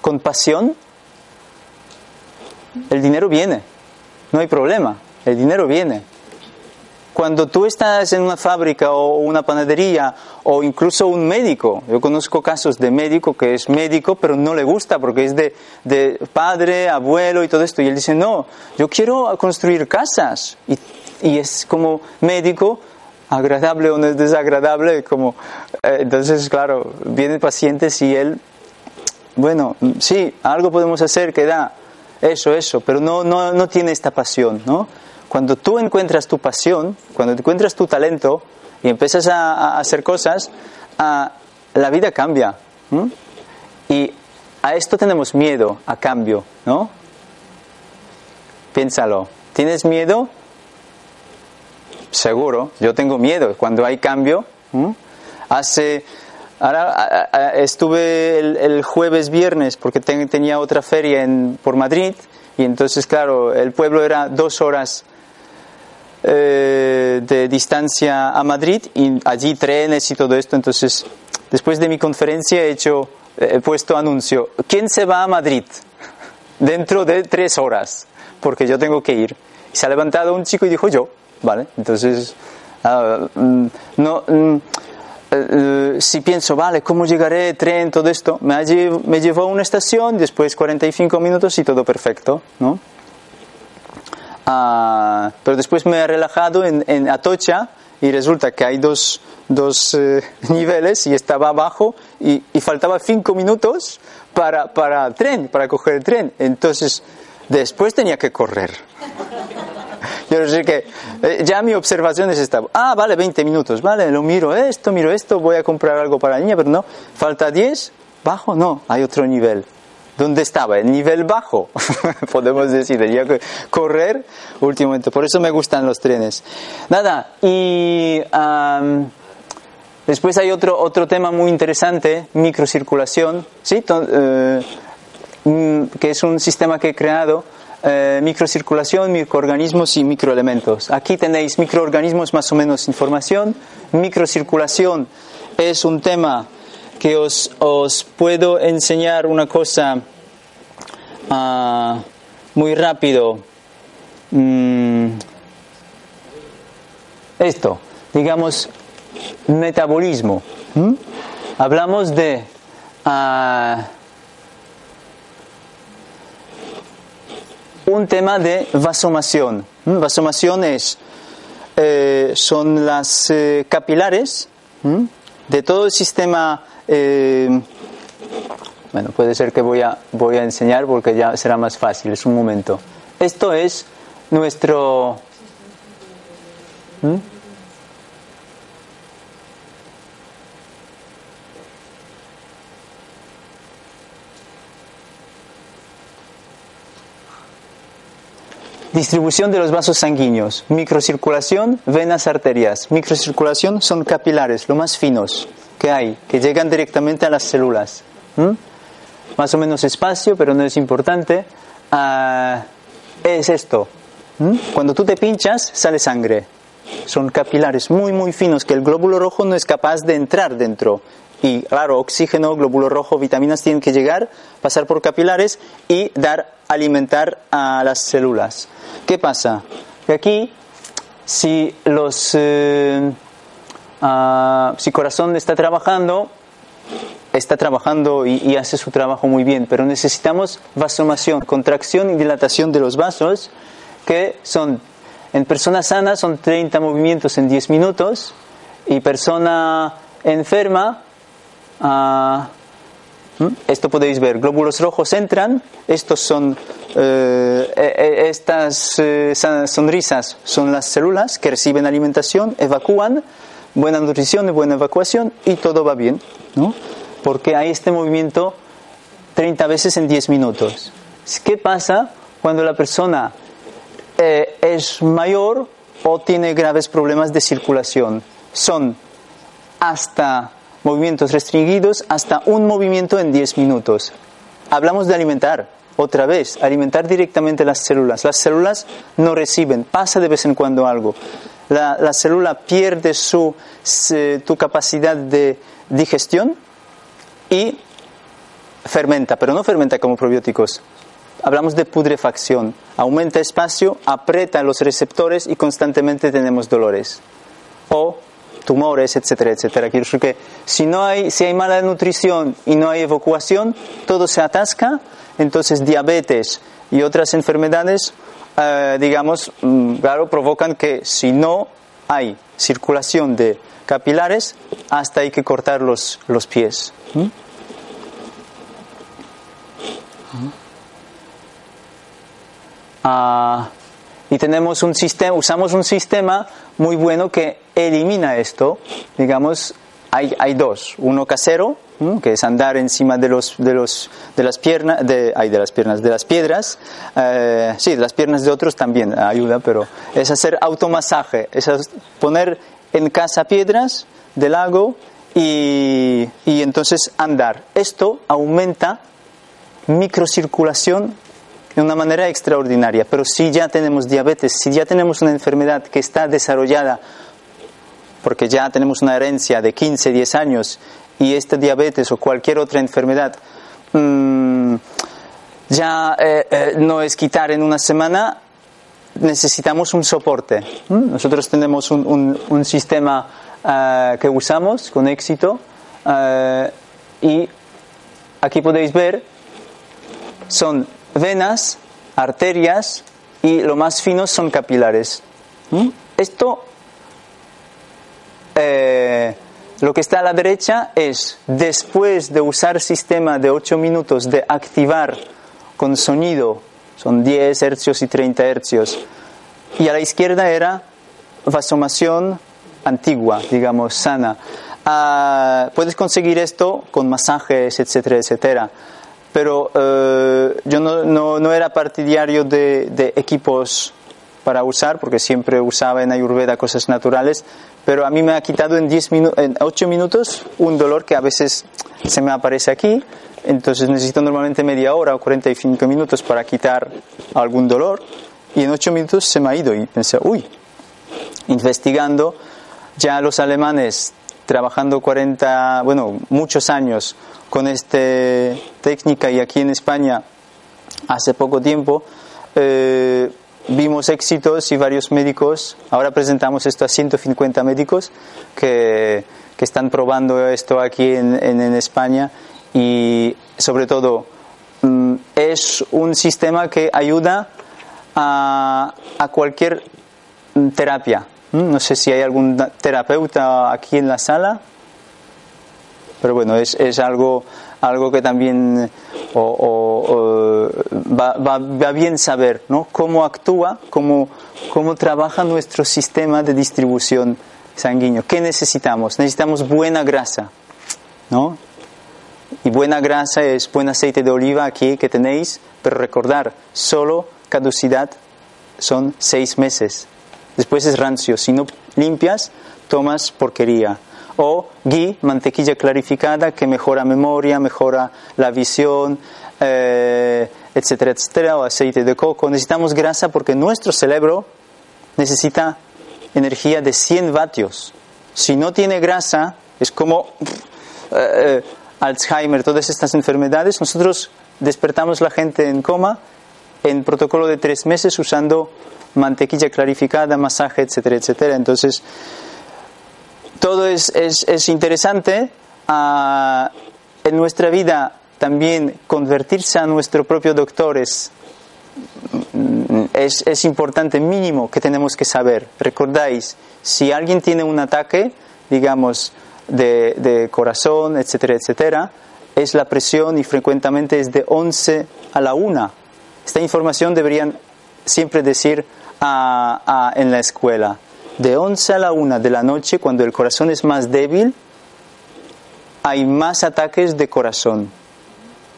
con pasión, el dinero viene, no hay problema, el dinero viene. Cuando tú estás en una fábrica o una panadería o incluso un médico, yo conozco casos de médico que es médico pero no le gusta porque es de, de padre, abuelo y todo esto, y él dice, no, yo quiero construir casas. Y, y es como médico, agradable o no es desagradable, como, eh, entonces claro, vienen pacientes y él bueno, sí, algo podemos hacer que da eso, eso, pero no, no, no tiene esta pasión, ¿no? Cuando tú encuentras tu pasión, cuando encuentras tu talento y empiezas a, hacer cosas, la vida cambia. Y a esto tenemos miedo, a cambio, ¿no? Piénsalo. ¿Tienes miedo? Seguro, yo tengo miedo. Cuando hay cambio, hace Ahora estuve el, jueves, viernes, porque tenía otra feria en, por Madrid, y entonces, claro, el pueblo era dos horas eh, de distancia a Madrid, y allí trenes y todo esto. Entonces, después de mi conferencia he hecho, he puesto anuncio, ¿quién se va a Madrid? Dentro de tres horas, porque yo tengo que ir. Y se ha levantado un chico y dijo yo, ¿vale? Entonces, mm, no... Mm, eh, si pienso, vale, ¿cómo llegaré? Tren, todo esto. Me, me llevó a una estación, después 45 minutos y todo perfecto, ¿no? Ah, pero después me he relajado en, Atocha y resulta que hay dos, dos eh, niveles y estaba abajo y, y faltaba 5 minutos para, para el tren, para coger el tren. Entonces, después tenía que correr. Yo sé que eh, ya mi observación es esta. Ah, vale, 20 minutos, vale, lo miro esto, miro esto, voy a comprar algo para la niña, pero no, falta 10, bajo, no, hay otro nivel. ¿Dónde estaba? El nivel bajo, podemos decir, que correr últimamente. Por eso me gustan los trenes. Nada, y después hay otro, otro tema muy interesante, microcirculación, ¿sí? Eh, mm, que es un sistema que he creado eh, microcirculación, microorganismos y microelementos. Aquí tenéis microorganismos, más o menos información. Microcirculación es un tema que os, os puedo enseñar una cosa ah, muy rápido. Mm, esto, digamos, metabolismo. Hablamos de... Ah, un tema de vasomación. ¿Mm? Vasomación es, eh, son las eh, capilares ¿Mm? de todo el sistema. Eh, bueno, puede ser que voy a, voy a enseñar porque ya será más fácil, es un momento. Esto es nuestro... ¿Mm? Distribución de los vasos sanguíneos. Microcirculación, venas, arterias. Microcirculación son capilares, lo más finos que hay, que llegan directamente a las células. Más o menos espacio, pero no es importante. ah, es esto. Cuando tú te pinchas, sale sangre. Son capilares muy, muy finos que el glóbulo rojo no es capaz de entrar dentro. Y claro, oxígeno, glóbulo rojo, vitaminas tienen que llegar, pasar por capilares y dar, alimentar a las células. ¿Qué pasa? Aquí, si los, eh, ah, si corazón está trabajando, está trabajando y, y, hace su trabajo muy bien, pero necesitamos vasomación, contracción y dilatación de los vasos, que son, en personas sanas son 30 movimientos en 10 minutos, y persona enferma Ah, esto podéis ver, glóbulos rojos entran, estos son, eh, eh, estas eh, sonrisas son las células que reciben alimentación, evacúan, buena nutrición y buena evacuación y todo va bien, ¿no? Porque hay este movimiento 30 veces en 10 minutos. ¿Qué pasa cuando la persona es mayor o tiene graves problemas de circulación? Son hasta movimientos restringidos hasta un movimiento en 10 minutos. Hablamos de alimentar, otra vez, alimentar directamente las células. Las células no reciben, pasa de vez en cuando algo. La, célula pierde su, tu capacidad de digestión y fermenta, pero no fermenta como probióticos. Hablamos de putrefacción. Aumenta espacio, aprieta los receptores y constantemente tenemos dolores. O tumores, etcétera, etcétera. Quiero decir que si no hay, si hay mala nutrición y no hay evacuación, todo se atasca, entonces diabetes y otras enfermedades, eh, digamos, mm, claro, provocan que si no hay circulación de capilares, hasta hay que cortar los, los pies. ¿Mm? Ah, y tenemos un sistema, usamos un sistema muy bueno que elimina esto. Digamos, hay, hay dos. Uno casero, que es andar encima de, los, de, los, de las piernas, de, ay, de las piernas, de las piedras. Eh, sí, de las piernas de otros también ayuda, pero es hacer automasaje, es poner en casa piedras del lago y, y entonces andar. Esto aumenta microcirculación de una manera extraordinaria. Pero si ya tenemos diabetes, si ya tenemos una enfermedad que está desarrollada, porque ya tenemos una herencia de 15, 10 años, y esta diabetes o cualquier otra enfermedad mm, ya eh, eh, no es quitar en una semana, necesitamos un soporte. ¿Mm? Nosotros tenemos un, un, sistema eh, que usamos con éxito y aquí podéis ver, son venas, arterias y lo más fino son capilares. ¿Mm? Esto, eh, lo que está a la derecha es, después de usar sistema de 8 minutos de activar con sonido, son 10 hercios y 30 hercios, y a la izquierda era vasomación antigua, digamos, sana. Ah, puedes conseguir esto con masajes, etcétera, etcétera pero eh, yo no, no, era partidario de, de, equipos para usar, porque siempre usaba en Ayurveda cosas naturales, pero a mí me ha quitado en, 10 en 8 minutos un dolor que a veces se me aparece aquí, entonces necesito normalmente media hora o 45 minutos para quitar algún dolor, y en 8 minutos se me ha ido y pensé, uy, investigando, ya los alemanes trabajando 40, bueno, muchos años con esta técnica y aquí en España hace poco tiempo eh, vimos éxitos y varios médicos, ahora presentamos esto a 150 médicos que, que están probando esto aquí en, en, España. Y sobre todo mm, es un sistema que ayuda a, a cualquier terapia. Mm, no sé si hay algún terapeuta aquí en la sala. Pero bueno, es, es algo, algo que también va, va, bien saber, ¿no? Cómo actúa, cómo, cómo trabaja nuestro sistema de distribución sanguíneo. ¿Qué necesitamos? Necesitamos buena grasa, ¿no? Y buena grasa es buen aceite de oliva aquí que tenéis, pero recordar, solo caducidad son seis meses. Después es rancio. Si no limpias, tomas porquería o ghee, mantequilla clarificada que mejora memoria, mejora la visión, eh, etcétera, etcétera, o aceite de coco. Necesitamos grasa porque nuestro cerebro necesita energía de 100 vatios. Si no tiene grasa, es como eh, Alzheimer, todas estas enfermedades. Nosotros despertamos la gente en coma en protocolo de tres meses usando mantequilla clarificada, masaje, etcétera, etcétera. Entonces, todo es, es, interesante. Ah, en nuestra vida también convertirse a nuestro propio doctor es, es, importante, mínimo que tenemos que saber. Recordáis, si alguien tiene un ataque, digamos, de, de corazón, etcétera, etcétera, es la presión y frecuentemente es de 11 a la 1. Esta información deberían siempre decir en la escuela. De 11 a la 1 de la noche, cuando el corazón es más débil, hay más ataques de corazón.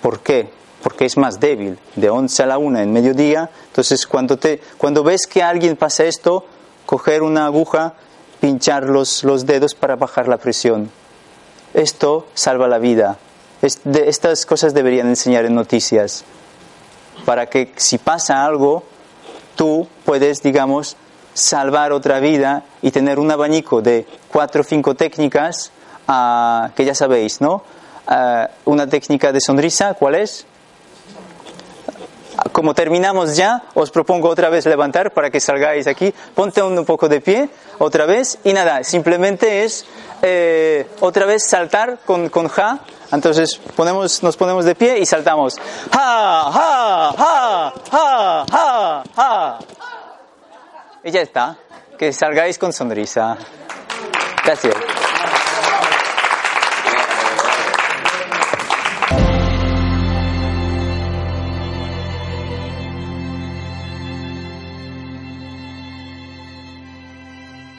¿Por qué? Porque es más débil. De 11 a la 1 en mediodía. Entonces, cuando, te, cuando ves que alguien pasa esto, coger una aguja, pinchar los, los dedos para bajar la presión. Esto salva la vida. estas cosas deberían enseñar en noticias. Para que si pasa algo, tú puedes, digamos, salvar otra vida y tener un abanico de cuatro o cinco técnicas uh, que ya sabéis, ¿no? Uh, una técnica de sonrisa, ¿cuál es? Como terminamos ya, os propongo otra vez levantar para que salgáis aquí. Ponte un poco de pie, otra vez, y nada, simplemente es eh, otra vez saltar con, con ja. Entonces ponemos, nos ponemos de pie y saltamos. Ja, ja, ja, ja, ja, ja. Y ya está. Que salgáis con sonrisa. Gracias.